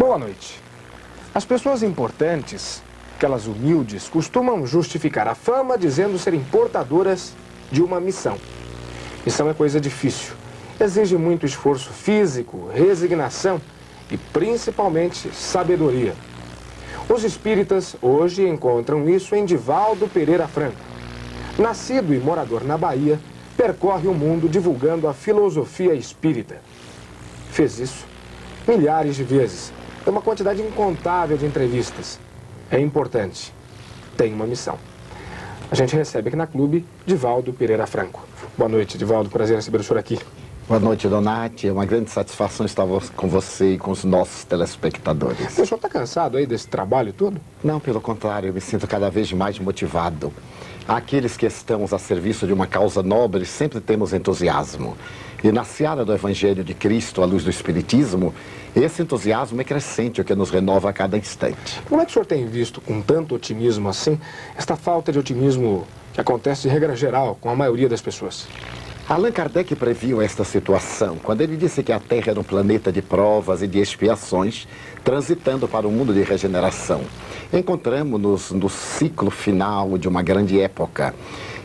Boa noite. As pessoas importantes, aquelas humildes, costumam justificar a fama dizendo serem portadoras de uma missão. Missão é coisa difícil. Exige muito esforço físico, resignação e principalmente sabedoria. Os espíritas hoje encontram isso em Divaldo Pereira Franco. Nascido e morador na Bahia, percorre o mundo divulgando a filosofia espírita. Fez isso milhares de vezes. Tem uma quantidade incontável de entrevistas. É importante. Tem uma missão. A gente recebe aqui na clube Divaldo Pereira Franco. Boa noite, Divaldo. Prazer em receber o senhor aqui. Boa noite, Donati. É uma grande satisfação estar com você e com os nossos telespectadores. O senhor está cansado aí desse trabalho todo? Não, pelo contrário, eu me sinto cada vez mais motivado. Aqueles que estamos a serviço de uma causa nobre sempre temos entusiasmo. E na seara do Evangelho de Cristo, à luz do Espiritismo, esse entusiasmo é crescente, o que nos renova a cada instante. Como é que o senhor tem visto com tanto otimismo assim, esta falta de otimismo que acontece de regra geral com a maioria das pessoas? Allan Kardec previu esta situação quando ele disse que a Terra era um planeta de provas e de expiações, transitando para um mundo de regeneração. Encontramos-nos no ciclo final de uma grande época.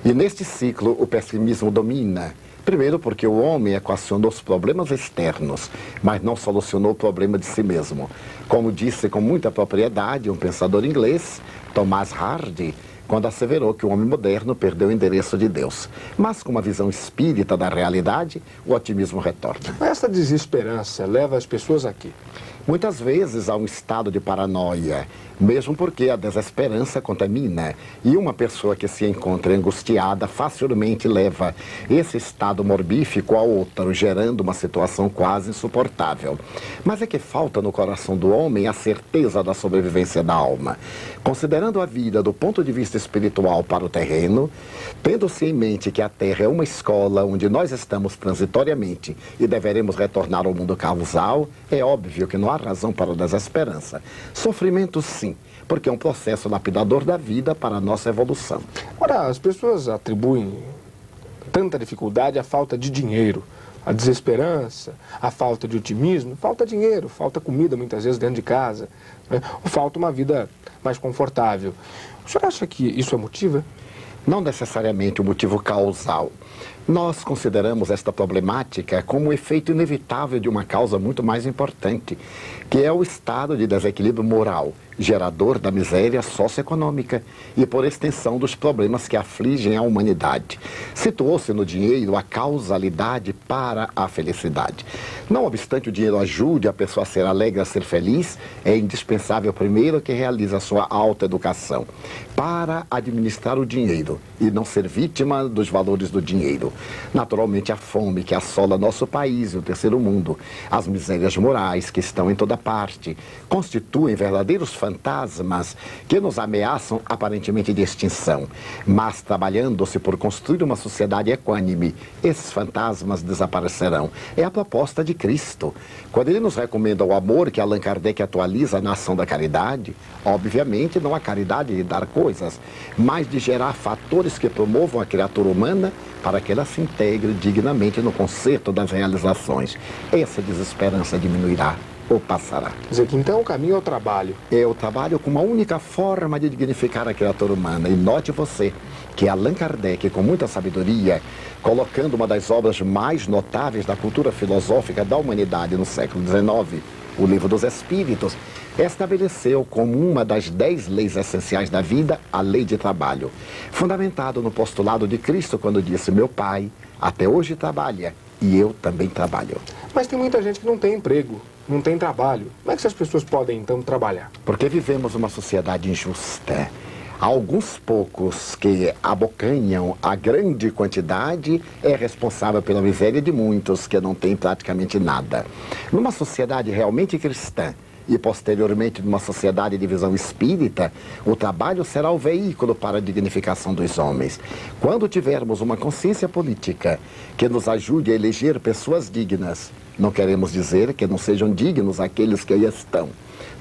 E neste ciclo o pessimismo domina. Primeiro, porque o homem equacionou os problemas externos, mas não solucionou o problema de si mesmo. Como disse com muita propriedade um pensador inglês, Thomas Hardy, quando asseverou que o homem moderno perdeu o endereço de Deus. Mas com uma visão espírita da realidade, o otimismo retorna. Essa desesperança leva as pessoas aqui. Muitas vezes há um estado de paranoia, mesmo porque a desesperança contamina. E uma pessoa que se encontra angustiada facilmente leva esse estado morbífico a outro, gerando uma situação quase insuportável. Mas é que falta no coração do homem a certeza da sobrevivência da alma. Considerando a vida do ponto de vista espiritual para o terreno, tendo-se em mente que a Terra é uma escola onde nós estamos transitoriamente e deveremos retornar ao mundo causal, é óbvio que não há razão para a desesperança. Sofrimento, sim, porque é um processo lapidador da vida para a nossa evolução. Ora, as pessoas atribuem tanta dificuldade à falta de dinheiro, à desesperança, à falta de otimismo. Falta dinheiro, falta comida muitas vezes dentro de casa, né? ou falta uma vida mais confortável. O senhor acha que isso é motivo? Não necessariamente o motivo causal. Nós consideramos esta problemática como o efeito inevitável de uma causa muito mais importante, que é o estado de desequilíbrio moral, gerador da miséria socioeconômica e, por extensão, dos problemas que afligem a humanidade. Situou-se no dinheiro a causalidade para a felicidade. Não obstante o dinheiro ajude a pessoa a ser alegre, a ser feliz, é indispensável primeiro que realize a sua autoeducação para administrar o dinheiro e não ser vítima dos valores do dinheiro. Naturalmente, a fome que assola nosso país e o terceiro mundo, as misérias morais que estão em toda parte, constituem verdadeiros fantasmas que nos ameaçam aparentemente de extinção. Mas, trabalhando-se por construir uma sociedade equânime, esses fantasmas desaparecerão. É a proposta de Cristo. Quando ele nos recomenda o amor que Allan Kardec atualiza na ação da caridade, obviamente não a caridade de dar coisas, mas de gerar fatores que promovam a criatura humana para que ela se integre dignamente no concerto das realizações. Essa desesperança diminuirá ou passará. Quer dizer que então o caminho é o trabalho. É o trabalho com uma única forma de dignificar a criatura humana. E note você que Allan Kardec, com muita sabedoria, colocando uma das obras mais notáveis da cultura filosófica da humanidade no século XIX, o Livro dos Espíritos, estabeleceu como uma das dez leis essenciais da vida a lei de trabalho, fundamentado no postulado de Cristo quando disse: Meu pai até hoje trabalha e eu também trabalho. Mas tem muita gente que não tem emprego, não tem trabalho. Como é que essas pessoas podem então trabalhar? Porque vivemos uma sociedade injusta. Alguns poucos que abocanham a grande quantidade é responsável pela miséria de muitos que não têm praticamente nada. Numa sociedade realmente cristã, e posteriormente numa sociedade de visão espírita, o trabalho será o veículo para a dignificação dos homens. Quando tivermos uma consciência política que nos ajude a eleger pessoas dignas, Não queremos dizer que não sejam dignos aqueles que aí estão.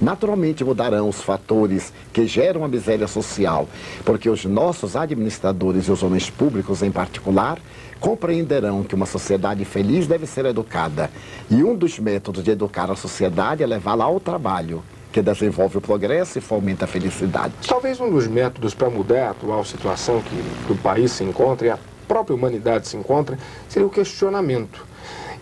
Naturalmente mudarão os fatores que geram a miséria social, porque os nossos administradores e os homens públicos em particular compreenderão que uma sociedade feliz deve ser educada. E um dos métodos de educar a sociedade é levá-la ao trabalho, que desenvolve o progresso e fomenta a felicidade. Talvez um dos métodos para mudar a atual situação que, o país se encontra e a própria humanidade se encontra seria o questionamento.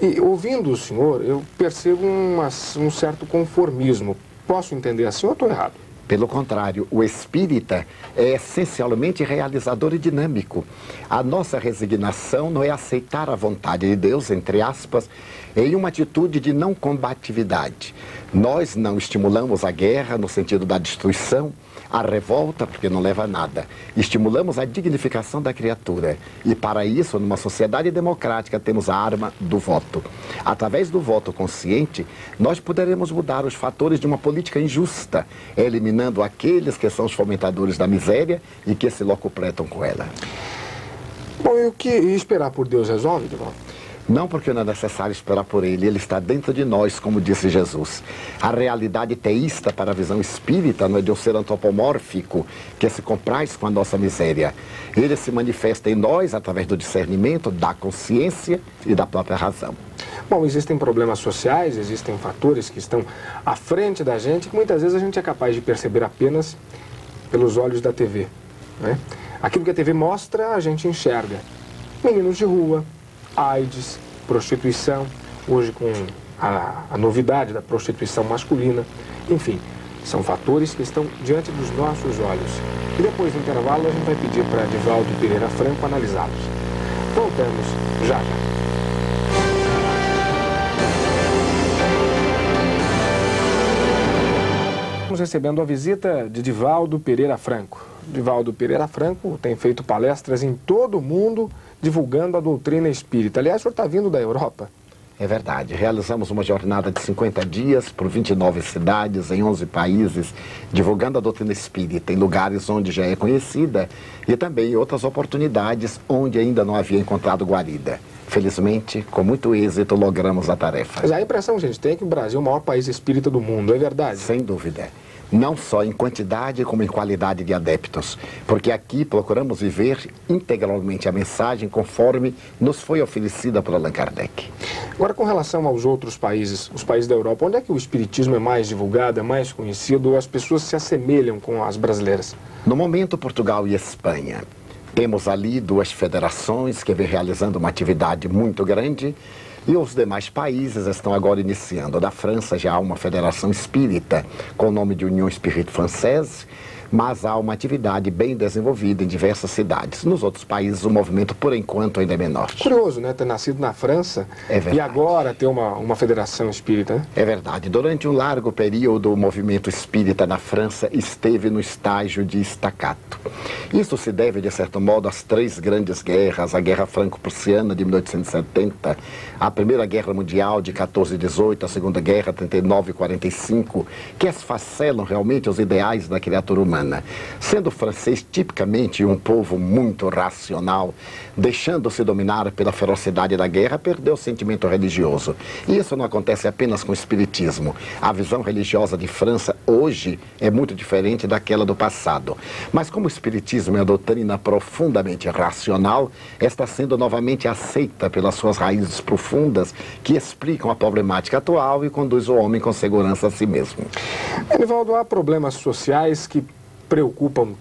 E ouvindo o senhor, eu percebo uma, um certo conformismo. Posso entender assim ou estou errado? Pelo contrário, o espírita é essencialmente realizador e dinâmico. A nossa resignação não é aceitar a vontade de Deus, entre aspas, em uma atitude de não combatividade. Nós não estimulamos a guerra no sentido da destruição, a revolta, porque não leva a nada. Estimulamos a dignificação da criatura. E para isso, numa sociedade democrática, temos a arma do voto. Através do voto consciente, nós poderemos mudar os fatores de uma política injusta, eliminando aqueles que são os fomentadores da miséria e que se locupletam com ela. Bom, e o que esperar por Deus resolve, Divaldo? Não porque não é necessário esperar por ele, ele está dentro de nós, como disse Jesus. A realidade teísta para a visão espírita não é de um ser antropomórfico que se compraz com a nossa miséria. Ele se manifesta em nós através do discernimento, da consciência e da própria razão. Bom, existem problemas sociais, existem fatores que estão à frente da gente que muitas vezes a gente é capaz de perceber apenas pelos olhos da TV. Né? Aquilo que a TV mostra, a gente enxerga. Meninos de rua, AIDS, prostituição, hoje com a, a novidade da prostituição masculina, enfim, são fatores que estão diante dos nossos olhos. E depois do intervalo a gente vai pedir para Divaldo Pereira Franco analisá-los. Voltamos já já. Estamos recebendo a visita de Divaldo Pereira Franco. Divaldo Pereira Franco tem feito palestras em todo o mundo divulgando a doutrina espírita. Aliás, o senhor está vindo da Europa? É verdade. Realizamos uma jornada de 50 dias por 29 cidades, em 11 países, divulgando a doutrina espírita em lugares onde já é conhecida e também em outras oportunidades onde ainda não havia encontrado guarida. Felizmente, com muito êxito, logramos a tarefa. Mas a impressão gente tem que o Brasil é o maior país espírita do mundo, é verdade? Sem dúvida não só em quantidade como em qualidade de adeptos, porque aqui procuramos viver integralmente a mensagem conforme nos foi oferecida por Allan Kardec. Agora, com relação aos outros países, os países da Europa, onde é que o espiritismo é mais divulgado, é mais conhecido, ou as pessoas se assemelham com as brasileiras? No momento, Portugal e Espanha. Temos ali duas federações que vêm realizando uma atividade muito grande e os demais países estão agora iniciando. Da França já há uma federação espírita com o nome de União Espírita Française mas há uma atividade bem desenvolvida em diversas cidades. Nos outros países, o movimento, por enquanto, ainda é menor. Curioso, né? Ter nascido na França é e agora ter uma, uma federação espírita. Né? É verdade. Durante um largo período, o movimento espírita na França esteve no estágio de estacato. Isso se deve, de certo modo, às três grandes guerras, a Guerra Franco-Prussiana de 1870, a Primeira Guerra Mundial de 14 e 18, a Segunda Guerra 39 e 45, que esfacelam realmente os ideais da criatura humana humana. Sendo francês tipicamente um povo muito racional, deixando-se dominar pela ferocidade da guerra, perdeu o sentimento religioso. E isso não acontece apenas com o espiritismo. A visão religiosa de França hoje é muito diferente daquela do passado. Mas como o espiritismo é a doutrina profundamente racional, está sendo novamente aceita pelas suas raízes profundas que explicam a problemática atual e conduz o homem com segurança a si mesmo. Enivaldo, há problemas sociais que preocupam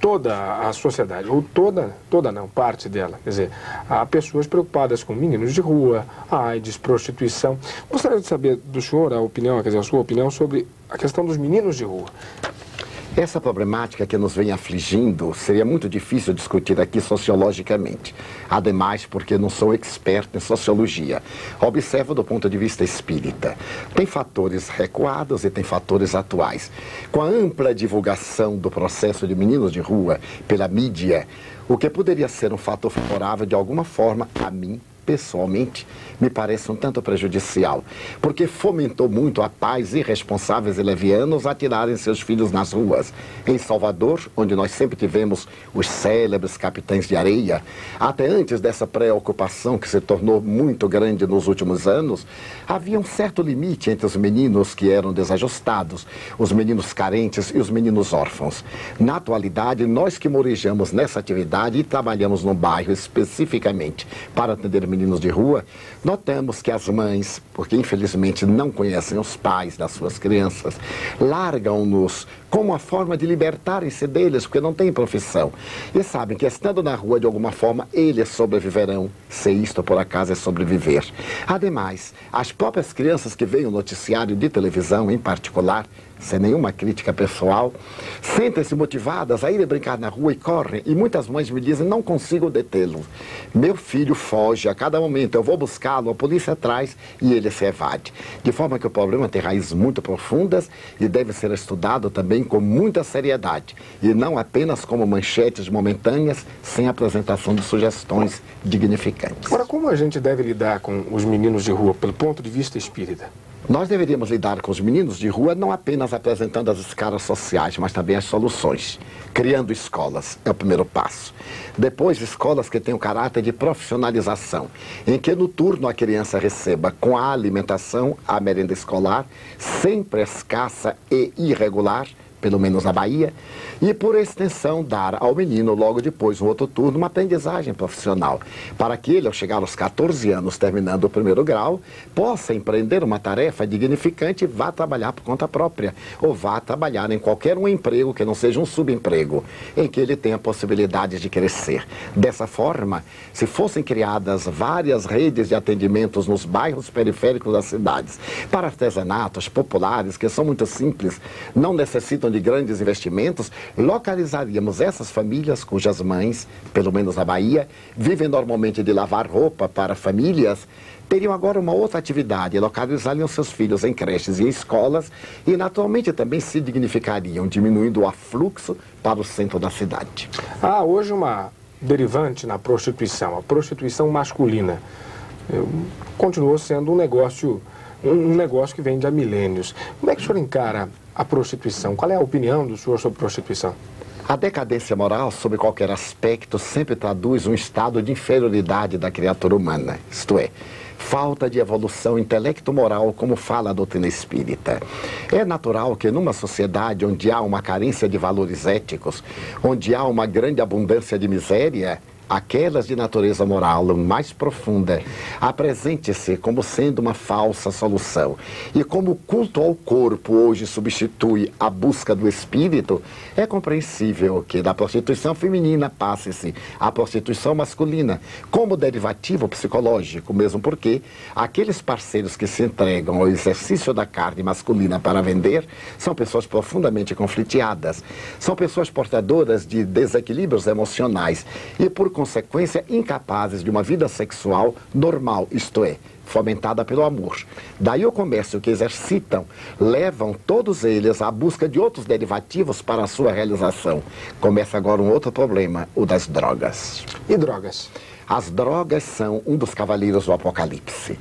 toda a sociedade, ou toda, toda não, parte dela. Quer dizer, há pessoas preocupadas com meninos de rua, AIDS, prostituição. Gostaria de saber do senhor a opinião, quer dizer, a sua opinião sobre a questão dos meninos de rua. Essa problemática que nos vem afligindo seria muito difícil discutir aqui sociologicamente. Ademais, porque não sou experto em sociologia. Observo do ponto de vista espírita. Tem fatores recuados e tem fatores atuais. Com a ampla divulgação do processo de meninos de rua pela mídia, o que poderia ser um fator favorável de alguma forma a mim pessoalmente, me parece um tanto prejudicial, porque fomentou muito a paz irresponsáveis e levianos a tirarem seus filhos nas ruas. Em Salvador, onde nós sempre tivemos os célebres capitães de areia, até antes dessa preocupação que se tornou muito grande nos últimos anos, havia um certo limite entre os meninos que eram desajustados, os meninos carentes e os meninos órfãos. Na atualidade, nós que morejamos nessa atividade e trabalhamos no bairro especificamente para atender meninos de rua, Notamos que as mães, porque infelizmente não conhecem os pais das suas crianças, largam-nos como uma forma de libertarem-se deles, porque não têm profissão. E sabem que estando na rua, de alguma forma, eles sobreviverão, se isto por acaso é sobreviver. Ademais, as próprias crianças que veem o noticiário de televisão, em particular, sem nenhuma crítica pessoal, sentem-se motivadas a ir brincar na rua e correm. E muitas mães me dizem: não consigo detê-lo. Meu filho foge a cada momento, eu vou buscá-lo, a polícia atrás e ele se evade. De forma que o problema tem raízes muito profundas e deve ser estudado também com muita seriedade. E não apenas como manchetes momentâneas, sem apresentação de sugestões dignificantes. Agora, como a gente deve lidar com os meninos de rua pelo ponto de vista espírita? Nós deveríamos lidar com os meninos de rua não apenas apresentando as escalas sociais, mas também as soluções. Criando escolas é o primeiro passo. Depois, escolas que tenham caráter de profissionalização, em que no turno a criança receba com a alimentação a merenda escolar, sempre escassa e irregular, pelo menos na Bahia, e por extensão dar ao menino logo depois, no outro turno, uma aprendizagem profissional, para que ele, ao chegar aos 14 anos, terminando o primeiro grau, possa empreender uma tarefa dignificante e vá trabalhar por conta própria, ou vá trabalhar em qualquer um emprego que não seja um subemprego, em que ele tenha possibilidade de crescer. Dessa forma, se fossem criadas várias redes de atendimentos nos bairros periféricos das cidades, para artesanatos populares, que são muito simples, não necessitam de grandes investimentos, localizaríamos essas famílias cujas mães, pelo menos na Bahia, vivem normalmente de lavar roupa para famílias, teriam agora uma outra atividade, localizariam seus filhos em creches e escolas e naturalmente também se dignificariam, diminuindo o afluxo para o centro da cidade. Há hoje uma derivante na prostituição, a prostituição masculina. Continuou sendo um negócio, um negócio que vem de há milênios. Como é que o senhor encara a prostituição. Qual é a opinião do senhor sobre prostituição? A decadência moral, sob qualquer aspecto, sempre traduz um estado de inferioridade da criatura humana, isto é, falta de evolução intelecto-moral, como fala a doutrina espírita. É natural que numa sociedade onde há uma carência de valores éticos, onde há uma grande abundância de miséria, aquelas de natureza moral mais profunda, apresente-se como sendo uma falsa solução. E como o culto ao corpo hoje substitui a busca do espírito, é compreensível que da prostituição feminina passe-se à prostituição masculina, como derivativo psicológico, mesmo porque aqueles parceiros que se entregam ao exercício da carne masculina para vender são pessoas profundamente confliteadas, são pessoas portadoras de desequilíbrios emocionais. E, por consequência, incapazes de uma vida sexual normal, isto é, fomentada pelo amor. Daí o comércio que exercitam levam todos eles à busca de outros derivativos para a sua realização. Começa agora um outro problema, o das drogas. E drogas? As drogas são um dos cavaleiros do Apocalipse.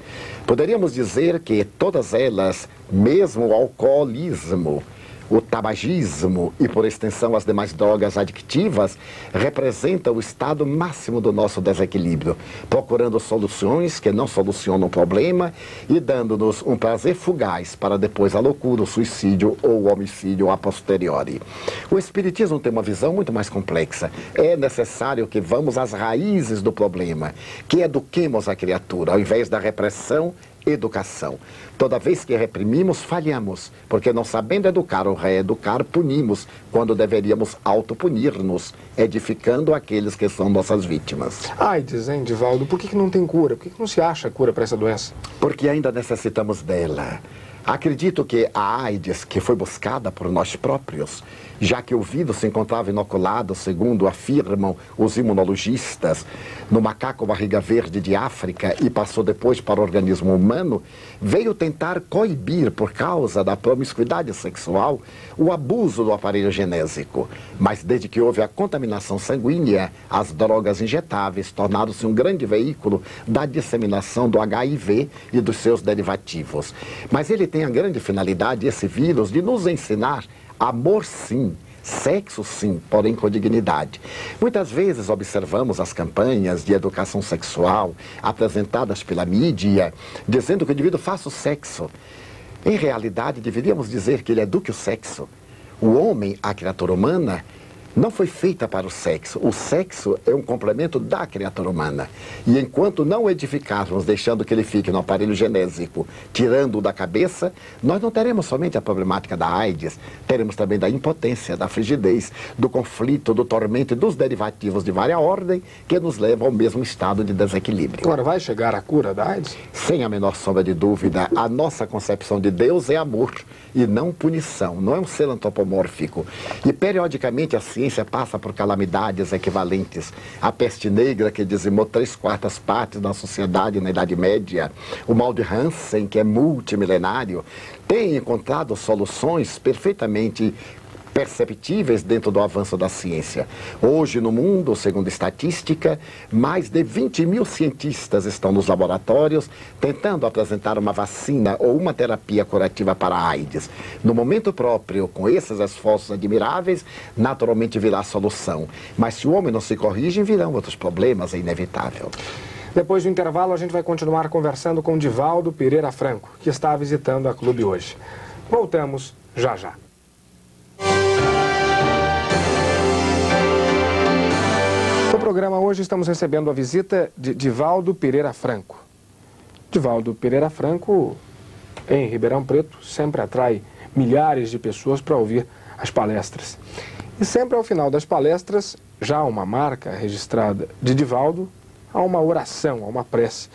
Poderíamos dizer que todas elas, mesmo o alcoolismo, o tabagismo e, por extensão, as demais drogas adictivas representam o estado máximo do nosso desequilíbrio, procurando soluções que não solucionam o problema e dando-nos um prazer fugaz para depois a loucura, o suicídio ou o homicídio a posteriori. O Espiritismo tem uma visão muito mais complexa. É necessário que vamos às raízes do problema, que eduquemos a criatura, ao invés da repressão educação. Toda vez que reprimimos, falhamos, porque não sabendo educar ou reeducar, punimos, quando deveríamos autopunir-nos, edificando aqueles que são nossas vítimas. Ai, dizem, Divaldo, por que, que não tem cura? Por que, que não se acha cura para essa doença? Porque ainda necessitamos dela. Acredito que a AIDS, que foi buscada por nós próprios, já que o vírus se encontrava inoculado, segundo afirmam os imunologistas, no macaco barriga verde de África e passou depois para o organismo humano, veio tentar coibir, por causa da promiscuidade sexual, o abuso do aparelho genésico. Mas desde que houve a contaminação sanguínea, as drogas injetáveis tornaram-se um grande veículo da disseminação do HIV e dos seus derivativos. Mas ele tem a grande finalidade, esse vírus, de nos ensinar Amor sim, sexo sim, porém com dignidade. Muitas vezes observamos as campanhas de educação sexual apresentadas pela mídia, dizendo que o indivíduo faça o sexo. Em realidade, deveríamos dizer que ele eduque o sexo. O homem, a criatura humana, não foi feita para o sexo. O sexo é um complemento da criatura humana. E enquanto não edificarmos, deixando que ele fique no aparelho genésico, tirando-o da cabeça, nós não teremos somente a problemática da AIDS, teremos também da impotência, da frigidez, do conflito, do tormento e dos derivativos de várias ordem que nos levam ao mesmo estado de desequilíbrio. Agora, vai chegar a cura da AIDS? Sem a menor sombra de dúvida, a nossa concepção de Deus é amor e não punição, não é um ser antropomórfico. E periodicamente a ciência passa por calamidades equivalentes. A peste negra, que dizimou três quartas partes da sociedade na Idade Média, o mal de Hansen, que é multimilenário, tem encontrado soluções perfeitamente perceptíveis dentro do avanço da ciência. Hoje, no mundo, segundo estatística, mais de 20 mil cientistas estão nos laboratórios tentando apresentar uma vacina ou uma terapia curativa para a AIDS. No momento próprio, com esses esforços admiráveis, naturalmente virá a solução. Mas se o homem não se corrige, virão outros problemas, é inevitável. Depois do intervalo, a gente vai continuar conversando com Divaldo Pereira Franco, que está visitando a clube hoje. Voltamos já já. Programa hoje estamos recebendo a visita de Divaldo Pereira Franco. Divaldo Pereira Franco, em Ribeirão Preto, sempre atrai milhares de pessoas para ouvir as palestras. E sempre ao final das palestras, já uma marca registrada de Divaldo, há uma oração, há uma prece.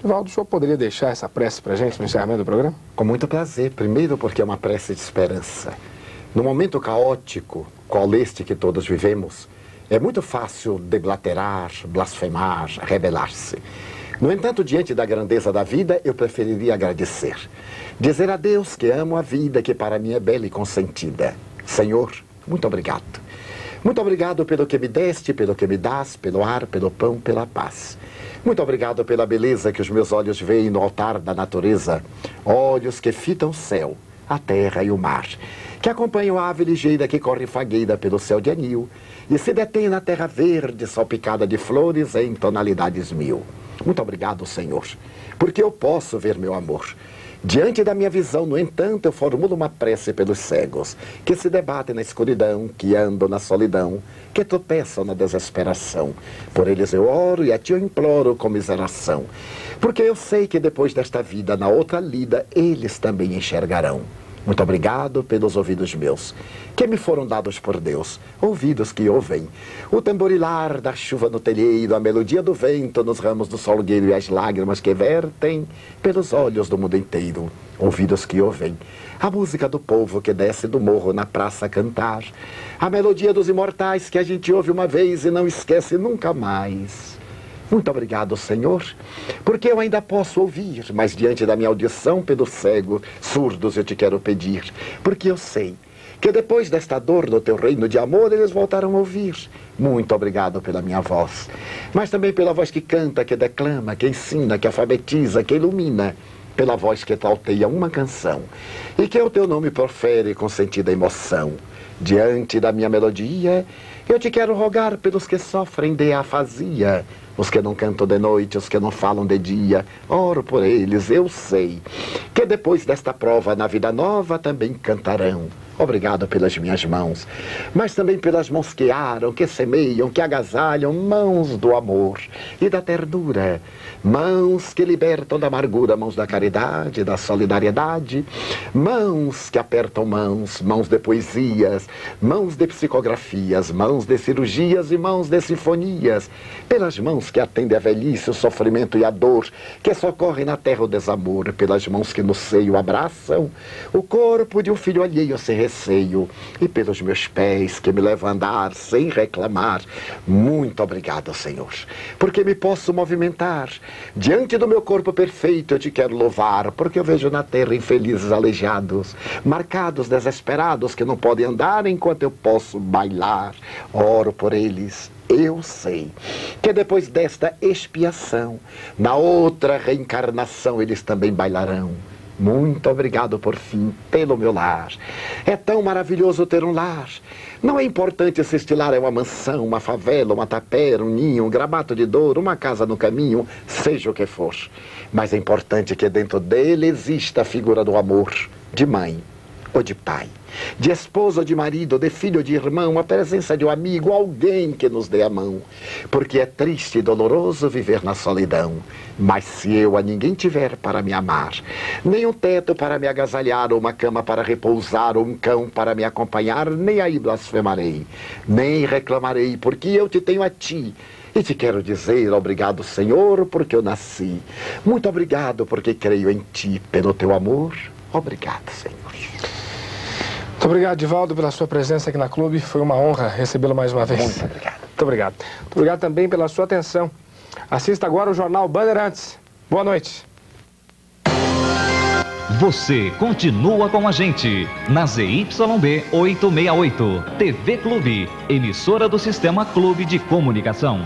Divaldo, o senhor poderia deixar essa prece para a gente no encerramento do programa? Com muito prazer. Primeiro porque é uma prece de esperança. No momento caótico, qual este que todos vivemos, é muito fácil deblaterar, blasfemar, rebelar-se. No entanto, diante da grandeza da vida, eu preferiria agradecer. Dizer a Deus que amo a vida, que para mim é bela e consentida. Senhor, muito obrigado. Muito obrigado pelo que me deste, pelo que me das, pelo ar, pelo pão, pela paz. Muito obrigado pela beleza que os meus olhos veem no altar da natureza. Olhos que fitam o céu, a terra e o mar. Que acompanham a ave ligeira que corre fagueira pelo céu de anil e se detém na terra verde, salpicada de flores em tonalidades mil. Muito obrigado, Senhor, porque eu posso ver meu amor. Diante da minha visão, no entanto, eu formulo uma prece pelos cegos, que se debatem na escuridão, que andam na solidão, que tropeçam na desesperação. Por eles eu oro e a ti eu imploro comiseração, porque eu sei que depois desta vida, na outra lida, eles também enxergarão. Muito obrigado pelos ouvidos meus, que me foram dados por Deus, ouvidos que ouvem. O tamborilar da chuva no telheiro, a melodia do vento nos ramos do solgueiro e as lágrimas que vertem pelos olhos do mundo inteiro, ouvidos que ouvem. A música do povo que desce do morro na praça a cantar, a melodia dos imortais que a gente ouve uma vez e não esquece nunca mais. Muito obrigado, Senhor, porque eu ainda posso ouvir, mas diante da minha audição pelo cego, surdos eu te quero pedir, porque eu sei que depois desta dor no teu reino de amor eles voltaram a ouvir. Muito obrigado pela minha voz, mas também pela voz que canta, que declama, que ensina, que alfabetiza, que ilumina, pela voz que trauteia uma canção e que o teu nome profere com sentida emoção. Diante da minha melodia, eu te quero rogar pelos que sofrem de afasia, os que não cantam de noite, os que não falam de dia. Oro por eles, eu sei que depois desta prova na vida nova também cantarão. Obrigado pelas minhas mãos, mas também pelas mãos que aram, que semeiam, que agasalham, mãos do amor e da ternura, mãos que libertam da amargura, mãos da caridade, da solidariedade, mãos que apertam mãos, mãos de poesias, mãos de psicografias, mãos de cirurgias e mãos de sinfonias, pelas mãos que atendem a velhice, o sofrimento e a dor, que socorrem na terra o desamor, pelas mãos que no seio abraçam o corpo de um filho alheio sem receio, e pelos meus pés que me levam a andar sem reclamar. Muito obrigado, Senhor, porque me posso movimentar. Diante do meu corpo perfeito eu te quero louvar, porque eu vejo na terra infelizes aleijados, marcados, desesperados, que não podem andar enquanto eu posso bailar. Oro por eles. Eu sei que depois desta expiação, na outra reencarnação, eles também bailarão. Muito obrigado por fim pelo meu lar. É tão maravilhoso ter um lar. Não é importante se este lar é uma mansão, uma favela, uma tapera, um ninho, um gramato de dor, uma casa no caminho, seja o que for. Mas é importante que dentro dele exista a figura do amor, de mãe ou de pai de esposa ou de marido, de filho ou de irmão, a presença de um amigo, alguém que nos dê a mão. Porque é triste e doloroso viver na solidão. Mas se eu a ninguém tiver para me amar, nem um teto para me agasalhar, ou uma cama para repousar, ou um cão para me acompanhar, nem aí blasfemarei, nem reclamarei, porque eu te tenho a ti. E te quero dizer obrigado, Senhor, porque eu nasci. Muito obrigado, porque creio em ti, pelo teu amor. Obrigado, Senhor. Muito obrigado, Divaldo, pela sua presença aqui na clube. Foi uma honra recebê-lo mais uma vez. Muito obrigado. Muito obrigado. Muito obrigado também pela sua atenção. Assista agora o Jornal Bandeirantes. Boa noite. Você continua com a gente na ZYB 868, TV Clube, emissora do Sistema Clube de Comunicação.